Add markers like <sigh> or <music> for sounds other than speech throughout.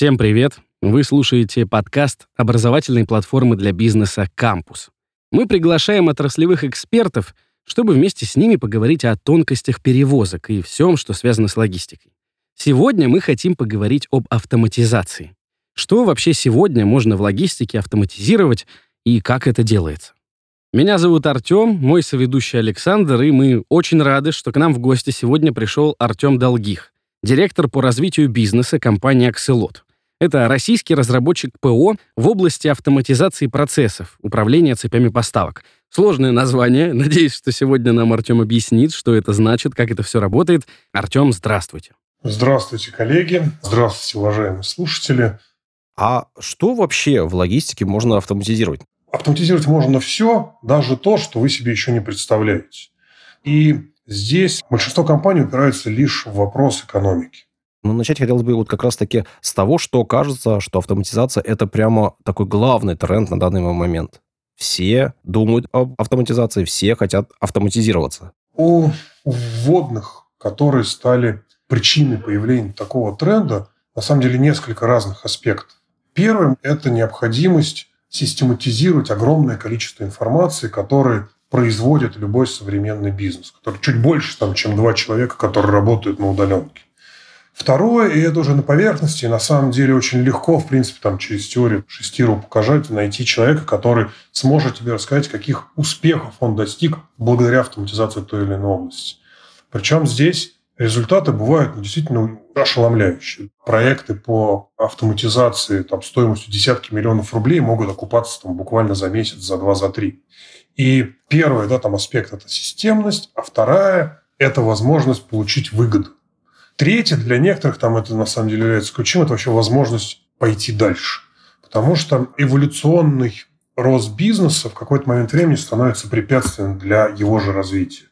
Всем привет! Вы слушаете подкаст образовательной платформы для бизнеса «Кампус». Мы приглашаем отраслевых экспертов, чтобы вместе с ними поговорить о тонкостях перевозок и всем, что связано с логистикой. Сегодня мы хотим поговорить об автоматизации. Что вообще сегодня можно в логистике автоматизировать и как это делается? Меня зовут Артем, мой соведущий Александр, и мы очень рады, что к нам в гости сегодня пришел Артем Долгих, директор по развитию бизнеса компании «Акселот». Это российский разработчик ПО в области автоматизации процессов, управления цепями поставок. Сложное название. <laughs> Надеюсь, что сегодня нам Артем объяснит, что это значит, как это все работает. Артем, здравствуйте. Здравствуйте, коллеги. Здравствуйте, уважаемые слушатели. А что вообще в логистике можно автоматизировать? Автоматизировать можно все, даже то, что вы себе еще не представляете. И здесь большинство компаний упираются лишь в вопрос экономики. Ну, начать хотелось бы вот как раз-таки с того, что кажется, что автоматизация – это прямо такой главный тренд на данный момент. Все думают об автоматизации, все хотят автоматизироваться. У вводных, которые стали причиной появления такого тренда, на самом деле несколько разных аспектов. Первым – это необходимость систематизировать огромное количество информации, которые производит любой современный бизнес, который чуть больше, там, чем два человека, которые работают на удаленке. Второе, и это уже на поверхности, на самом деле очень легко, в принципе, там через теорию шестиру показать, найти человека, который сможет тебе рассказать, каких успехов он достиг благодаря автоматизации той или иной области. Причем здесь результаты бывают ну, действительно ошеломляющие. Проекты по автоматизации там, стоимостью десятки миллионов рублей могут окупаться там, буквально за месяц, за два, за три. И первый да, там, аспект – это системность, а вторая – это возможность получить выгоду. Третье, для некоторых там это на самом деле является ключом, это вообще возможность пойти дальше. Потому что эволюционный рост бизнеса в какой-то момент времени становится препятствием для его же развития.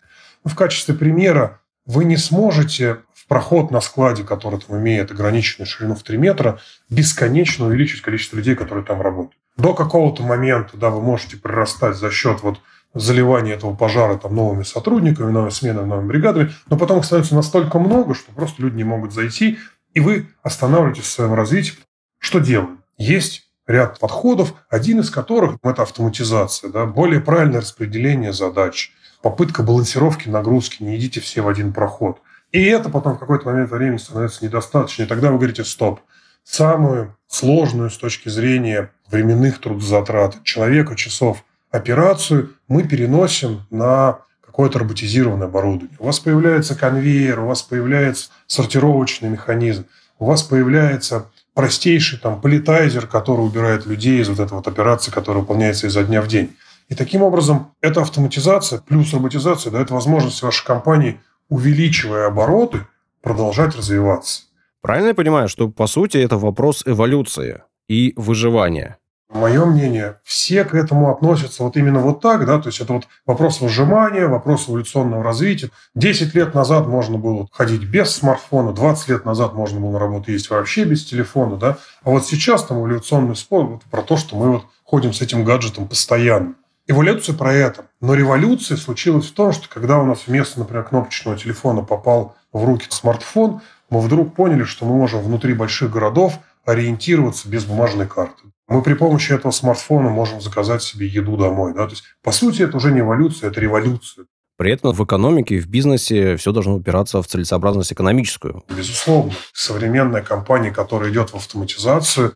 Ну, в качестве примера вы не сможете в проход на складе, который там имеет ограниченную ширину в 3 метра, бесконечно увеличить количество людей, которые там работают. До какого-то момента да, вы можете прирастать за счет вот заливания этого пожара там, новыми сотрудниками, новыми сменами, новыми бригадами, но потом их становится настолько много, что просто люди не могут зайти, и вы останавливаетесь в своем развитии. Что делаем? Есть ряд подходов, один из которых – это автоматизация, да, более правильное распределение задач, попытка балансировки нагрузки, не идите все в один проход. И это потом в какой-то момент времени становится недостаточно, и тогда вы говорите «стоп». Самую сложную с точки зрения временных трудозатрат человека, часов операцию мы переносим на какое-то роботизированное оборудование. У вас появляется конвейер, у вас появляется сортировочный механизм, у вас появляется простейший там политайзер, который убирает людей из вот этой вот операции, которая выполняется изо дня в день. И таким образом эта автоматизация плюс роботизация дает возможность вашей компании, увеличивая обороты, продолжать развиваться. Правильно я понимаю, что по сути это вопрос эволюции и выживания? Мое мнение, все к этому относятся вот именно вот так, да, то есть это вот вопрос выжимания, вопрос эволюционного развития. Десять лет назад можно было ходить без смартфона, 20 лет назад можно было на работу ездить вообще без телефона, да, а вот сейчас там эволюционный спор вот про то, что мы вот ходим с этим гаджетом постоянно. Эволюция про это. Но революция случилась в том, что когда у нас вместо, например, кнопочного телефона попал в руки смартфон, мы вдруг поняли, что мы можем внутри больших городов ориентироваться без бумажной карты. Мы при помощи этого смартфона можем заказать себе еду домой. Да? То есть, по сути, это уже не эволюция, это революция. При этом в экономике и в бизнесе все должно упираться в целесообразность экономическую. Безусловно. Современная компания, которая идет в автоматизацию,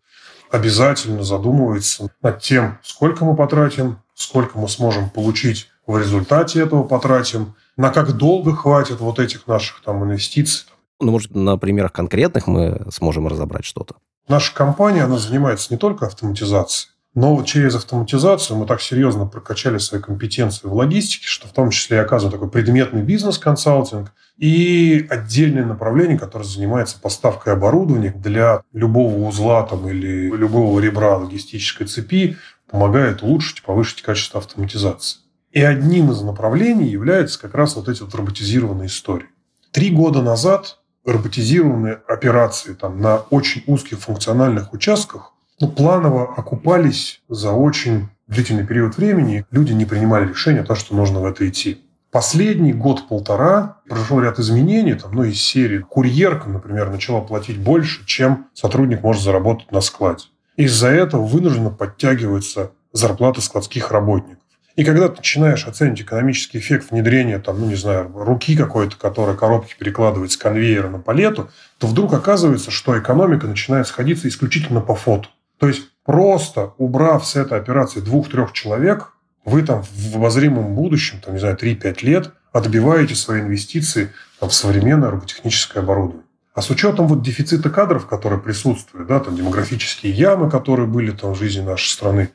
обязательно задумывается над тем, сколько мы потратим, сколько мы сможем получить в результате этого потратим, на как долго хватит вот этих наших там инвестиций. Ну, может, на примерах конкретных мы сможем разобрать что-то. Наша компания, она занимается не только автоматизацией, но через автоматизацию мы так серьезно прокачали свои компетенции в логистике, что в том числе и оказываем такой предметный бизнес-консалтинг и отдельное направление, которое занимается поставкой оборудования для любого узла там, или любого ребра логистической цепи, помогает улучшить, повысить качество автоматизации. И одним из направлений является как раз вот эти вот роботизированные истории. Три года назад роботизированные операции там, на очень узких функциональных участках ну, планово окупались за очень длительный период времени. Люди не принимали решения, то, что нужно в это идти. Последний год-полтора произошел ряд изменений, там, ну, из серии. Курьерка, например, начала платить больше, чем сотрудник может заработать на складе. Из-за этого вынужденно подтягиваются зарплаты складских работников. И когда ты начинаешь оценить экономический эффект внедрения, там, ну, не знаю, руки какой-то, которая коробки перекладывает с конвейера на палету, то вдруг оказывается, что экономика начинает сходиться исключительно по фото. То есть просто убрав с этой операции двух-трех человек, вы там в обозримом будущем, там, не знаю, 3-5 лет отбиваете свои инвестиции там, в современное роботехническое оборудование. А с учетом вот дефицита кадров, который присутствует, да, там демографические ямы, которые были там в жизни нашей страны,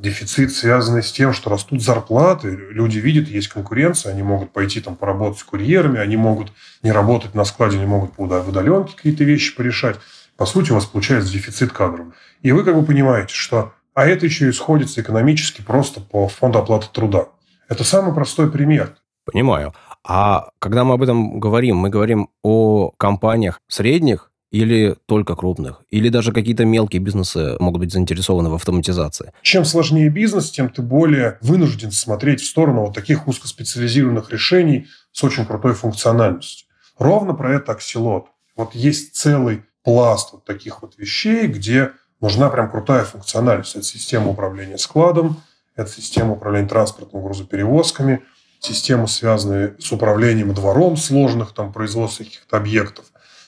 дефицит, связанный с тем, что растут зарплаты, люди видят, есть конкуренция, они могут пойти там поработать с курьерами, они могут не работать на складе, они могут в удаленке какие-то вещи порешать. По сути, у вас получается дефицит кадров. И вы как бы понимаете, что а это еще исходится экономически просто по фонду оплаты труда. Это самый простой пример. Понимаю. А когда мы об этом говорим, мы говорим о компаниях средних или только крупных? Или даже какие-то мелкие бизнесы могут быть заинтересованы в автоматизации? Чем сложнее бизнес, тем ты более вынужден смотреть в сторону вот таких узкоспециализированных решений с очень крутой функциональностью. Ровно про это аксилот. Вот есть целый пласт вот таких вот вещей, где нужна прям крутая функциональность. Это система управления складом, это система управления транспортом, грузоперевозками, системы, связанные с управлением двором сложных там, производственных каких-то объектов.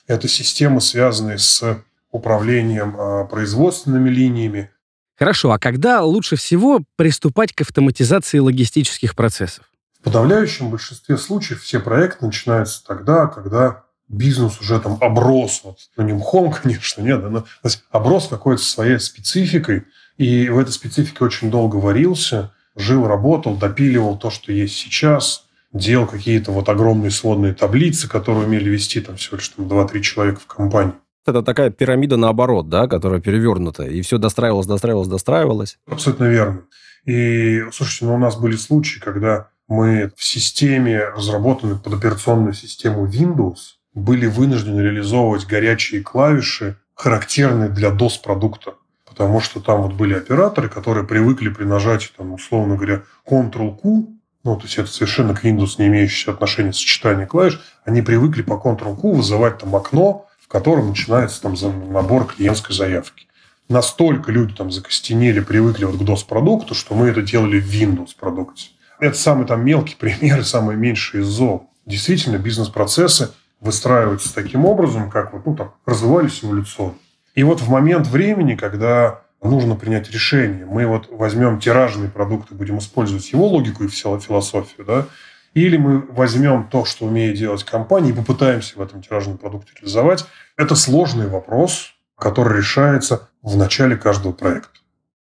Это системы, связанные с управлением а, производственными линиями. Хорошо, а когда лучше всего приступать к автоматизации логистических процессов? В подавляющем большинстве случаев все проекты начинаются тогда, когда бизнес уже там оброс, вот, ну не мхом, <laughs> конечно, нет, но оброс какой-то своей спецификой, и в этой специфике очень долго варился, жил, работал, допиливал то, что есть сейчас, делал какие-то вот огромные сводные таблицы, которые умели вести там всего лишь там 2-3 человека в компании. Это такая пирамида наоборот, да, которая перевернута, и все достраивалось, достраивалось, достраивалось. Абсолютно верно. И, слушайте, ну, у нас были случаи, когда мы в системе, разработанной под операционную систему Windows, были вынуждены реализовывать горячие клавиши, характерные для DOS-продукта. Потому что там вот были операторы, которые привыкли при нажатии, там, условно говоря, Ctrl-Q, ну, то есть это совершенно к Windows не имеющее отношения сочетание клавиш, они привыкли по Ctrl-Q вызывать там окно, в котором начинается там набор клиентской заявки. Настолько люди там закостенели, привыкли вот к DOS-продукту, что мы это делали в Windows-продукте. Это самый там мелкий <laughs> пример и самый меньший из зол. Действительно, бизнес-процессы выстраиваются таким образом, как вот, ну, там, развивались эволюционно. И вот в момент времени, когда нужно принять решение, мы вот возьмем тиражные продукты, будем использовать его логику и философию, да, или мы возьмем то, что умеет делать компания, и попытаемся в этом тиражном продукте реализовать. Это сложный вопрос, который решается в начале каждого проекта.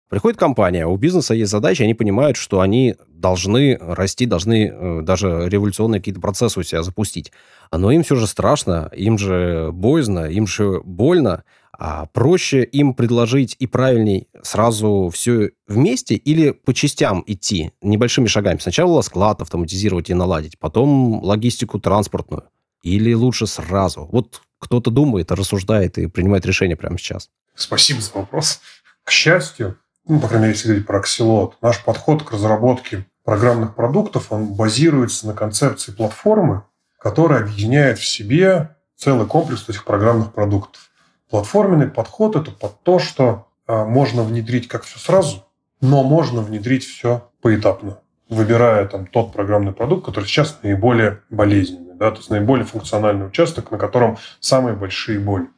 Приходит компания, у бизнеса есть задача, они понимают, что они должны расти, должны э, даже революционные какие-то процессы у себя запустить. Но им все же страшно, им же боязно, им же больно. А проще им предложить и правильней сразу все вместе или по частям идти, небольшими шагами. Сначала склад автоматизировать и наладить, потом логистику транспортную. Или лучше сразу? Вот кто-то думает, рассуждает и принимает решение прямо сейчас. Спасибо за вопрос. К счастью, ну, по крайней мере, если говорить про Axelot, наш подход к разработке программных продуктов, он базируется на концепции платформы, которая объединяет в себе целый комплекс этих программных продуктов. Платформенный подход – это под то, что а, можно внедрить как все сразу, но можно внедрить все поэтапно, выбирая там тот программный продукт, который сейчас наиболее болезненный, да, то есть наиболее функциональный участок, на котором самые большие боли.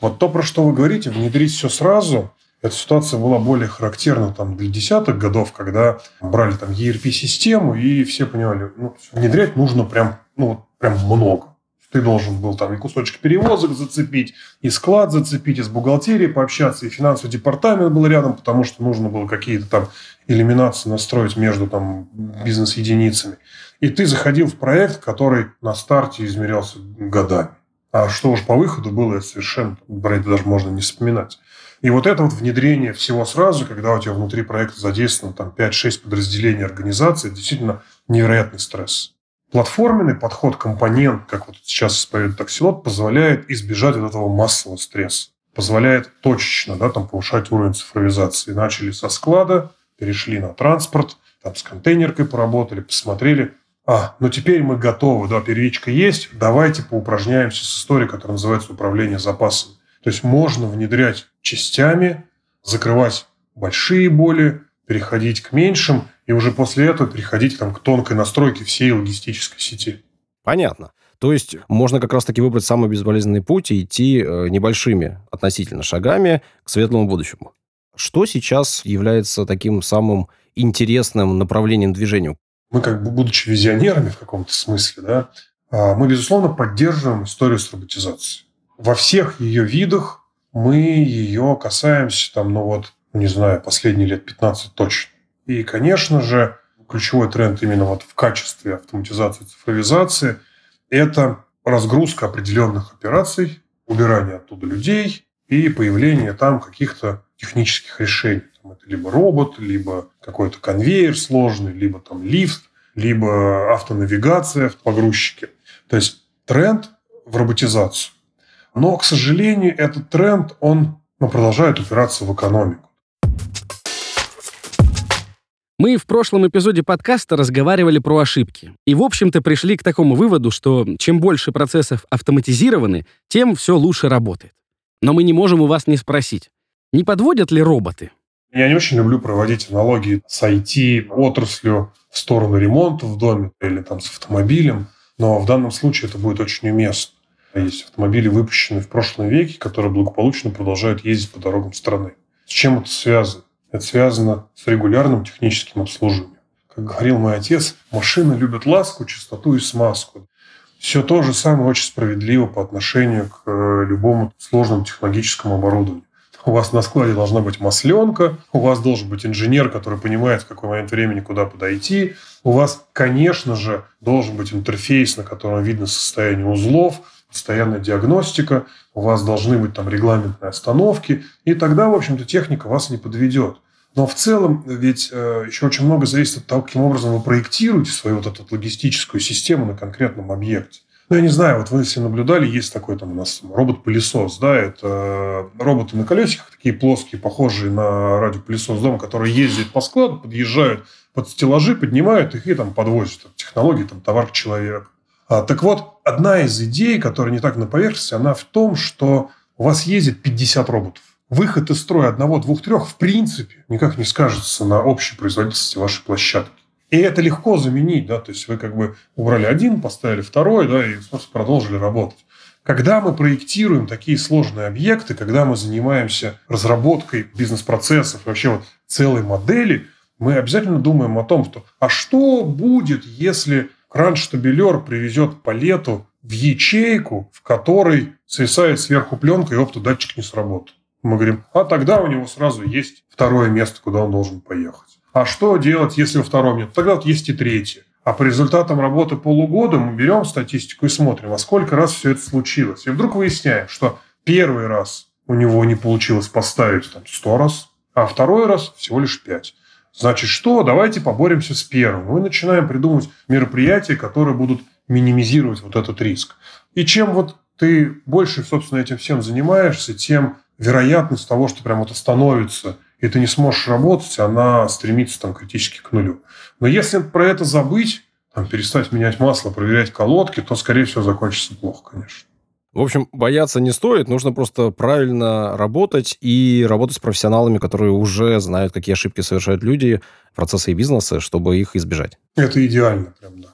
Вот то, про что вы говорите, внедрить все сразу, эта ситуация была более характерна там, для десятых годов, когда брали там ERP-систему, и все понимали, ну, внедрять нужно прям, ну, прям много. Ты должен был там и кусочек перевозок зацепить, и склад зацепить, и с бухгалтерией пообщаться, и финансовый департамент был рядом, потому что нужно было какие-то там элиминации настроить между там бизнес-единицами. И ты заходил в проект, который на старте измерялся годами. А что уж по выходу было, это совершенно, про это даже можно не вспоминать. И вот это вот внедрение всего сразу, когда у тебя внутри проекта задействовано там 5-6 подразделений организации, действительно невероятный стресс. Платформенный подход, компонент, как вот сейчас исповедует Аксилот, позволяет избежать от этого массового стресса. Позволяет точечно да, там, повышать уровень цифровизации. Начали со склада, перешли на транспорт, там с контейнеркой поработали, посмотрели, а, ну теперь мы готовы, да, первичка есть, давайте поупражняемся с историей, которая называется управление запасами. То есть можно внедрять частями, закрывать большие боли, переходить к меньшим, и уже после этого переходить там, к тонкой настройке всей логистической сети. Понятно. То есть можно как раз-таки выбрать самый безболезненный путь и идти э, небольшими относительно шагами к светлому будущему. Что сейчас является таким самым интересным направлением движения? Мы, как бы, будучи визионерами в каком-то смысле, да, а, мы, безусловно, поддерживаем историю с роботизацией. Во всех ее видах мы ее касаемся, там, ну вот, не знаю, последние лет 15 точно. И, конечно же, ключевой тренд именно вот в качестве автоматизации, цифровизации – это разгрузка определенных операций, убирание оттуда людей и появление там каких-то технических решений. Там это либо робот, либо какой-то конвейер сложный, либо там лифт, либо автонавигация в погрузчике. То есть тренд в роботизацию. Но, к сожалению, этот тренд, он ну, продолжает упираться в экономику. Мы в прошлом эпизоде подкаста разговаривали про ошибки. И, в общем-то, пришли к такому выводу, что чем больше процессов автоматизированы, тем все лучше работает. Но мы не можем у вас не спросить, не подводят ли роботы? Я не очень люблю проводить аналогии с IT-отраслью в сторону ремонта в доме или там с автомобилем, но в данном случае это будет очень уместно. Есть автомобили, выпущенные в прошлом веке, которые благополучно продолжают ездить по дорогам страны. С чем это связано? Это связано с регулярным техническим обслуживанием. Как говорил мой отец, машины любят ласку, чистоту и смазку. Все то же самое очень справедливо по отношению к э, любому сложному технологическому оборудованию. У вас на складе должна быть масленка, у вас должен быть инженер, который понимает, в какой момент времени куда подойти. У вас, конечно же, должен быть интерфейс, на котором видно состояние узлов, постоянная диагностика, у вас должны быть там регламентные остановки, и тогда, в общем-то, техника вас не подведет. Но в целом ведь э, еще очень много зависит от того, каким образом вы проектируете свою вот эту логистическую систему на конкретном объекте. Ну, я не знаю, вот вы если наблюдали, есть такой там у нас робот-пылесос, да, это роботы на колесиках, такие плоские, похожие на радиопылесос дома, которые ездят по складу, подъезжают под стеллажи, поднимают их и там подвозят. Технологии, там, товар к человеку. А, так вот, одна из идей, которая не так на поверхности, она в том, что у вас ездит 50 роботов. Выход из строя одного, двух, трех в принципе никак не скажется на общей производительности вашей площадки. И это легко заменить, да, то есть вы как бы убрали один, поставили второй, да, и продолжили работать. Когда мы проектируем такие сложные объекты, когда мы занимаемся разработкой бизнес-процессов, вообще вот целой модели, мы обязательно думаем о том, что а что будет, если кран-штабелер привезет палету в ячейку, в которой свисает сверху пленка, и оптодатчик не сработал. Мы говорим, а тогда у него сразу есть второе место, куда он должен поехать. А что делать, если у второго нет? Тогда вот есть и третье. А по результатам работы полугода мы берем статистику и смотрим, а сколько раз все это случилось. И вдруг выясняем, что первый раз у него не получилось поставить там, 100 раз, а второй раз всего лишь 5. Значит, что? Давайте поборемся с первым. Мы начинаем придумывать мероприятия, которые будут минимизировать вот этот риск. И чем вот ты больше, собственно, этим всем занимаешься, тем вероятность того, что прям вот остановится, и ты не сможешь работать, она стремится там критически к нулю. Но если про это забыть, там, перестать менять масло, проверять колодки, то, скорее всего, закончится плохо, конечно. В общем, бояться не стоит, нужно просто правильно работать и работать с профессионалами, которые уже знают, какие ошибки совершают люди, процессы и бизнесы, чтобы их избежать. Это идеально, прям, да.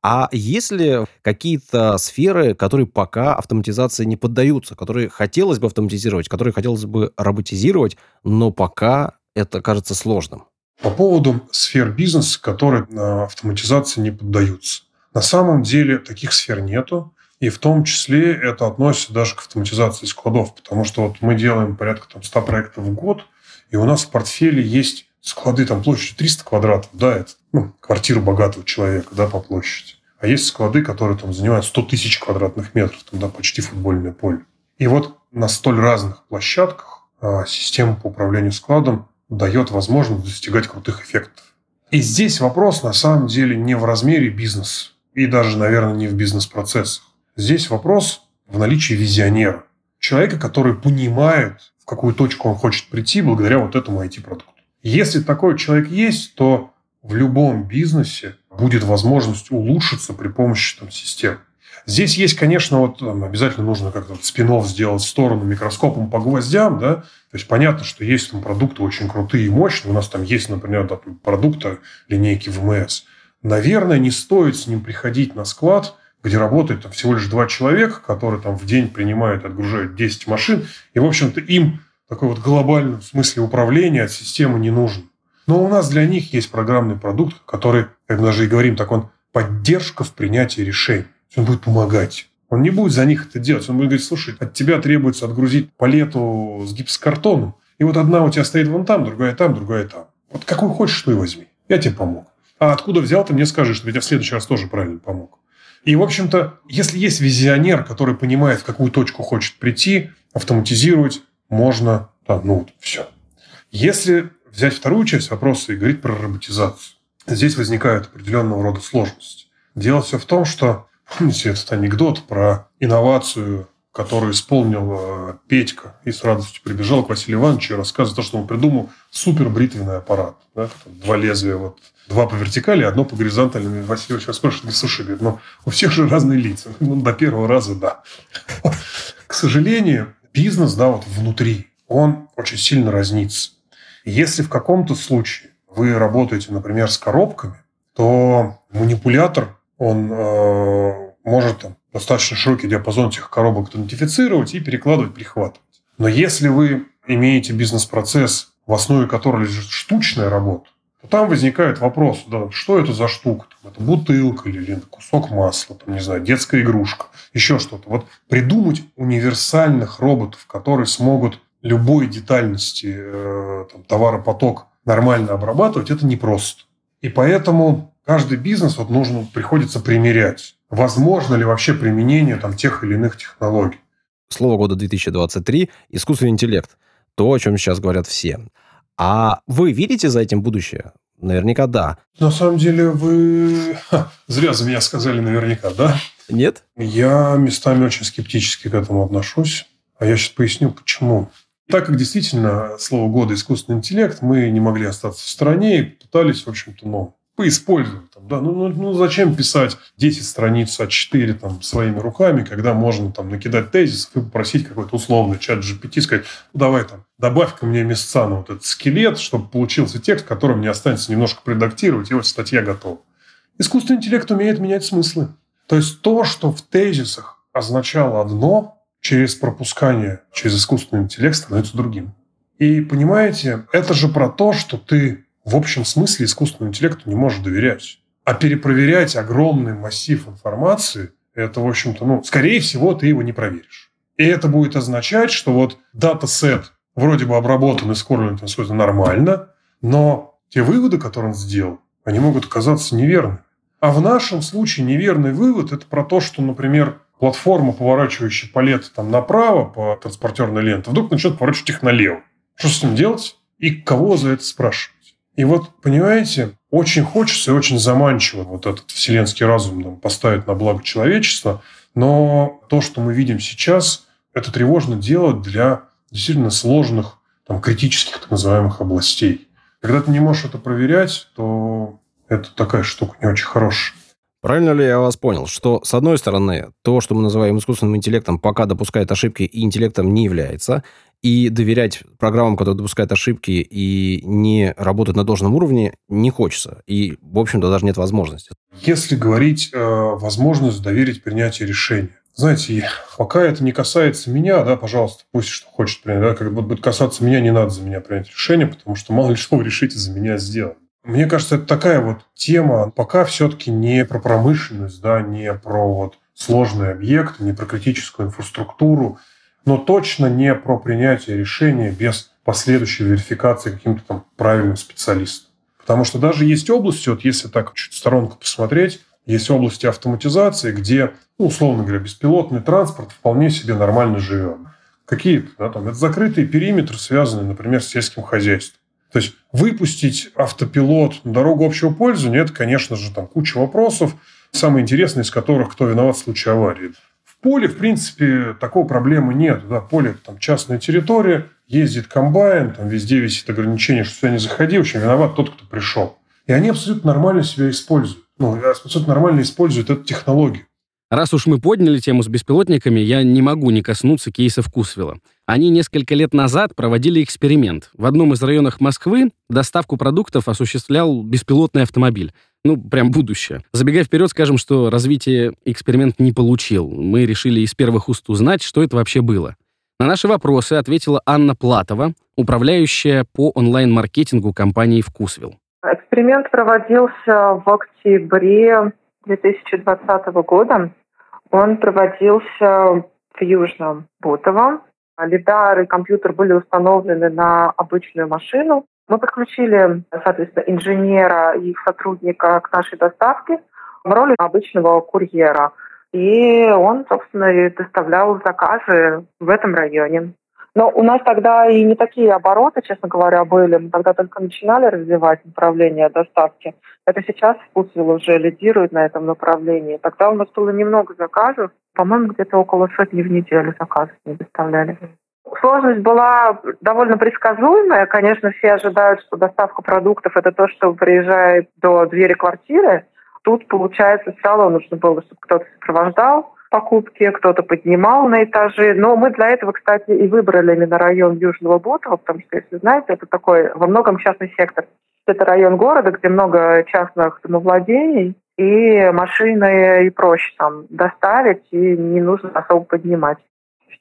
А есть ли какие-то сферы, которые пока автоматизации не поддаются, которые хотелось бы автоматизировать, которые хотелось бы роботизировать, но пока это кажется сложным? По поводу сфер бизнеса, которые автоматизации не поддаются. На самом деле таких сфер нету. И в том числе это относится даже к автоматизации складов, потому что вот мы делаем порядка там, 100 проектов в год, и у нас в портфеле есть склады там площадью 300 квадратов, да, это ну, квартира богатого человека, да, по площади. А есть склады, которые там занимают 100 тысяч квадратных метров, там, да, почти футбольное поле. И вот на столь разных площадках а, система по управлению складом дает возможность достигать крутых эффектов. И здесь вопрос на самом деле не в размере бизнеса и даже, наверное, не в бизнес-процессах. Здесь вопрос в наличии визионера. Человека, который понимает, в какую точку он хочет прийти благодаря вот этому IT-продукту. Если такой человек есть, то в любом бизнесе будет возможность улучшиться при помощи там, систем. Здесь есть, конечно, вот там, обязательно нужно как-то вот спин сделать в сторону микроскопом по гвоздям, да, то есть понятно, что есть там продукты очень крутые и мощные. У нас там есть, например, да, продукты линейки ВМС. Наверное, не стоит с ним приходить на склад, где работает там, всего лишь два человека, которые там в день принимают, отгружают 10 машин. И, в общем-то, им такой вот глобальный смысле управления от системы не нужен. Но у нас для них есть программный продукт, который, как мы даже и говорим, так он поддержка в принятии решений. Он будет помогать. Он не будет за них это делать. Он будет говорить, слушай, от тебя требуется отгрузить палету с гипсокартоном. И вот одна у тебя стоит вон там, другая там, другая там. Вот какую хочешь, то и возьми. Я тебе помог. А откуда взял, ты мне скажи, что я тебе в следующий раз тоже правильно помог. И, в общем-то, если есть визионер, который понимает, в какую точку хочет прийти, автоматизировать можно, да, ну вот, все. Если взять вторую часть вопроса и говорить про роботизацию, здесь возникают определенного рода сложности. Дело все в том, что Помните этот анекдот про инновацию, которую исполнил Петька и с радостью прибежал к Василию Ивановичу и рассказывает то, что он придумал супер бритвенный аппарат. Да? Два лезвия, вот, два по вертикали, одно по горизонтали. Василий Иванович спрашивает, слушай, говорит, ну, у всех же разные лица. Ну, до первого раза да. К сожалению, бизнес, да, вот внутри, он очень сильно разнится. Если в каком-то случае вы работаете, например, с коробками, то манипулятор он э, может там, достаточно широкий диапазон этих коробок идентифицировать и перекладывать, перехватывать. Но если вы имеете бизнес-процесс, в основе которого лежит штучная работа, то там возникает вопрос, да, что это за штука? Там, это бутылка или, или кусок масла, там, не знаю, детская игрушка, еще что-то. Вот придумать универсальных роботов, которые смогут любой детальности э, там, товаропоток нормально обрабатывать, это непросто. И поэтому каждый бизнес вот нужно, приходится примерять. Возможно ли вообще применение там, тех или иных технологий? Слово года 2023 – искусственный интеллект. То, о чем сейчас говорят все. А вы видите за этим будущее? Наверняка да. На самом деле вы... Ха, зря за меня сказали наверняка, да? Нет? Я местами очень скептически к этому отношусь. А я сейчас поясню, почему. Так как действительно слово года искусственный интеллект, мы не могли остаться в стороне и пытались, в общем-то, ну, поиспользовать. Там, да? ну, ну, ну, зачем писать 10 страниц А4 там, своими руками, когда можно там, накидать тезис и попросить какой-то условный чат GPT, сказать, ну, давай там, добавь-ка мне места на вот этот скелет, чтобы получился текст, который мне останется немножко предактировать, и вот статья готова. Искусственный интеллект умеет менять смыслы. То есть то, что в тезисах означало одно, через пропускание, через искусственный интеллект становится другим. И понимаете, это же про то, что ты в общем смысле искусственному интеллекту не может доверять. А перепроверять огромный массив информации, это, в общем-то, ну, скорее всего, ты его не проверишь. И это будет означать, что вот датасет вроде бы обработан и скорлен нормально, но те выводы, которые он сделал, они могут оказаться неверными. А в нашем случае неверный вывод – это про то, что, например, платформа, поворачивающая палет там направо по транспортерной ленте, вдруг начнет поворачивать их налево. Что с ним делать? И кого за это спрашивать? И вот, понимаете, очень хочется и очень заманчиво вот этот вселенский разум там, поставить на благо человечества, но то, что мы видим сейчас, это тревожно делать для действительно сложных, там, критических так называемых областей. Когда ты не можешь это проверять, то это такая штука не очень хорошая. Правильно ли я вас понял, что, с одной стороны, то, что мы называем искусственным интеллектом, пока допускает ошибки и интеллектом не является, и доверять программам, которые допускают ошибки и не работают на должном уровне, не хочется. И, в общем-то, даже нет возможности. Если говорить э, возможность доверить принятие решения. Знаете, пока это не касается меня, да, пожалуйста, пусть что хочет принять. Да, как будет касаться меня, не надо за меня принять решение, потому что мало ли что вы решите за меня сделать. Мне кажется, это такая вот тема, пока все-таки не про промышленность, да, не про вот сложный объект, не про критическую инфраструктуру, но точно не про принятие решения без последующей верификации каким-то там правильным специалистом. Потому что даже есть области, вот если так чуть сторонку посмотреть, есть области автоматизации, где, ну, условно говоря, беспилотный транспорт вполне себе нормально живет. Какие-то, да, там, это закрытые периметры, связанные, например, с сельским хозяйством. То есть выпустить автопилот на дорогу общего пользования, это, конечно же, там куча вопросов, самое интересное из которых, кто виноват в случае аварии поле, в принципе, такой проблемы нет. Да, поле – там частная территория, ездит комбайн, там везде висит ограничение, что сюда не заходи. В общем, виноват тот, кто пришел. И они абсолютно нормально себя используют. ну, абсолютно нормально используют эту технологию. Раз уж мы подняли тему с беспилотниками, я не могу не коснуться кейса Вкусвилла. Они несколько лет назад проводили эксперимент. В одном из районов Москвы доставку продуктов осуществлял беспилотный автомобиль. Ну, прям будущее. Забегая вперед, скажем, что развитие эксперимент не получил. Мы решили из первых уст узнать, что это вообще было. На наши вопросы ответила Анна Платова, управляющая по онлайн-маркетингу компании «Вкусвилл». Эксперимент проводился в октябре 2020 года. Он проводился в Южном Бутово. Лидар и компьютер были установлены на обычную машину. Мы подключили, соответственно, инженера и сотрудника к нашей доставке в роли обычного курьера. И он, собственно, и доставлял заказы в этом районе. Но у нас тогда и не такие обороты, честно говоря, были. Мы тогда только начинали развивать направление доставки. Это сейчас Вкусвилл уже лидирует на этом направлении. Тогда у нас было немного заказов. По-моему, где-то около сотни в неделю заказов не доставляли. Сложность была довольно предсказуемая. Конечно, все ожидают, что доставка продуктов – это то, что приезжает до двери квартиры. Тут, получается, сначала нужно было, чтобы кто-то сопровождал покупки, кто-то поднимал на этажи. Но мы для этого, кстати, и выбрали именно район Южного Бутова, потому что, если знаете, это такой во многом частный сектор. Это район города, где много частных домовладений, и машины и проще там доставить, и не нужно особо поднимать.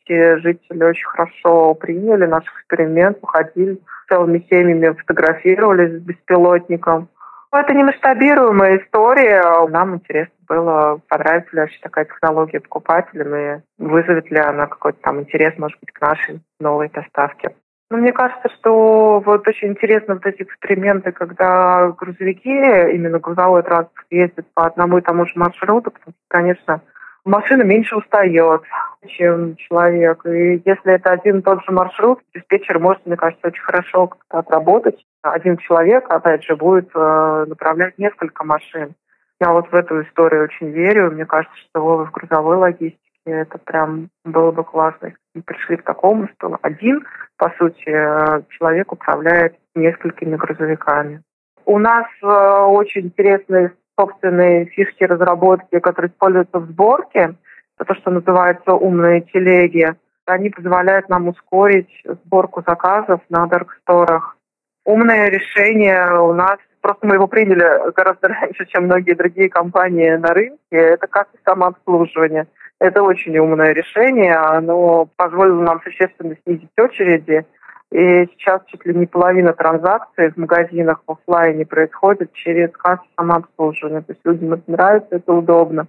Все жители очень хорошо приняли наш эксперимент, походили целыми семьями, фотографировались с беспилотником. Это не масштабируемая история. Нам интересно было, понравится ли вообще такая технология покупателям и вызовет ли она какой-то там интерес, может быть, к нашей новой доставке. Но мне кажется, что вот очень интересно вот эти эксперименты, когда грузовики, именно грузовой транспорт ездит по одному и тому же маршруту, потому что, конечно, машина меньше устает, чем человек. И если это один и тот же маршрут, диспетчер может, мне кажется, очень хорошо как-то отработать. Один человек, опять же, будет э, направлять несколько машин. Я вот в эту историю очень верю. Мне кажется, что в грузовой логистике это прям было бы классно. Мы пришли к такому, что один, по сути, э, человек управляет несколькими грузовиками. У нас э, очень интересные собственные фишки разработки, которые используются в сборке. То, что называется умные телеги. Они позволяют нам ускорить сборку заказов на дарксторах. Умное решение у нас Просто мы его приняли гораздо <laughs> раньше, чем многие другие компании на рынке. Это как самообслуживание. Это очень умное решение. Оно позволило нам существенно снизить очереди. И сейчас чуть ли не половина транзакций в магазинах в офлайне происходит через кассу самообслуживания. То есть людям это нравится, это удобно.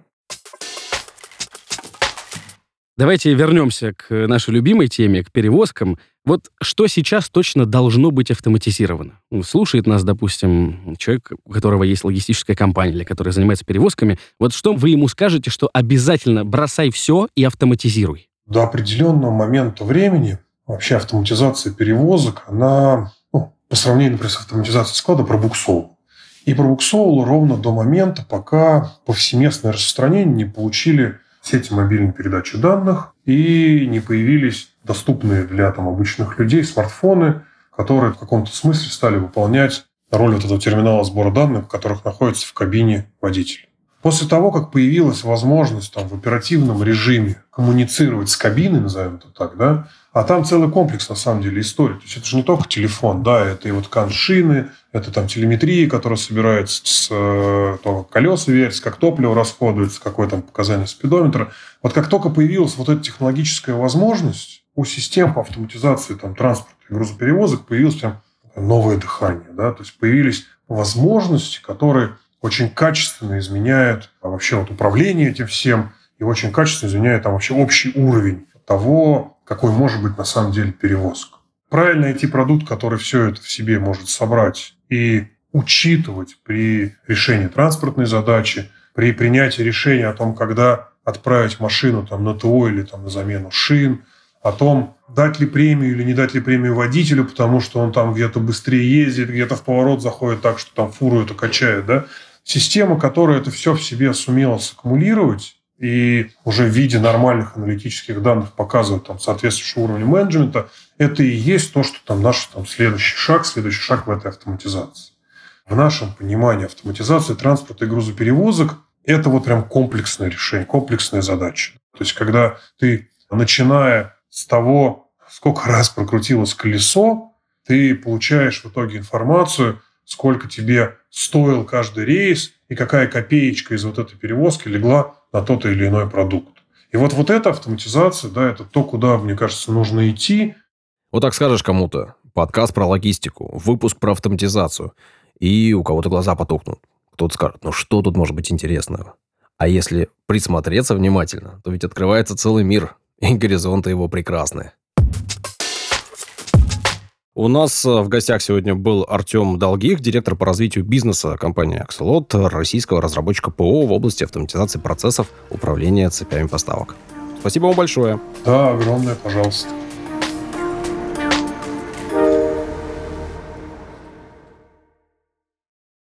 Давайте вернемся к нашей любимой теме, к перевозкам. Вот что сейчас точно должно быть автоматизировано? Ну, слушает нас, допустим, человек, у которого есть логистическая компания или который занимается перевозками. Вот что вы ему скажете, что обязательно бросай все и автоматизируй? До определенного момента времени вообще автоматизация перевозок, она ну, по сравнению, например, с автоматизацией склада пробуксовывала. И пробуксовывала ровно до момента, пока повсеместное распространение не получили сети мобильной передачи данных и не появились доступные для там, обычных людей смартфоны, которые в каком-то смысле стали выполнять роль вот этого терминала сбора данных, в которых находится в кабине водителя. После того, как появилась возможность там, в оперативном режиме коммуницировать с кабиной, назовем это так, да, а там целый комплекс, на самом деле, истории. То есть это же не только телефон, да, это и вот коншины, это там телеметрия, которая собирается с э, того, как колеса вертятся, как топливо расходуется, какое там показание спидометра. Вот как только появилась вот эта технологическая возможность, у систем автоматизации там, транспорта и грузоперевозок появилось прям новое дыхание. Да? То есть появились возможности, которые очень качественно изменяют а вообще вот управление этим всем и очень качественно изменяют там вообще общий уровень того, какой может быть на самом деле перевозка. Правильно найти продукт, который все это в себе может собрать и учитывать при решении транспортной задачи, при принятии решения о том, когда отправить машину там, на ТО или там, на замену шин, о том, дать ли премию или не дать ли премию водителю, потому что он там где-то быстрее ездит, где-то в поворот заходит так, что там фуру это качает. Да? Система, которая это все в себе сумела саккумулировать, и уже в виде нормальных аналитических данных показывают там соответствующий уровень менеджмента, это и есть то, что там наш там, следующий шаг, следующий шаг в этой автоматизации. В нашем понимании автоматизация транспорта и грузоперевозок – это вот прям комплексное решение, комплексная задача. То есть, когда ты, начиная с того, сколько раз прокрутилось колесо, ты получаешь в итоге информацию, сколько тебе стоил каждый рейс и какая копеечка из вот этой перевозки легла на тот или иной продукт. И вот, вот эта автоматизация, да, это то, куда, мне кажется, нужно идти. Вот так скажешь кому-то, подкаст про логистику, выпуск про автоматизацию, и у кого-то глаза потухнут. Кто-то скажет, ну что тут может быть интересного? А если присмотреться внимательно, то ведь открывается целый мир, и горизонты его прекрасны. У нас э, в гостях сегодня был Артем Долгих, директор по развитию бизнеса компании Axelot, российского разработчика ПО в области автоматизации процессов управления цепями поставок. Спасибо вам большое. Да, огромное, пожалуйста.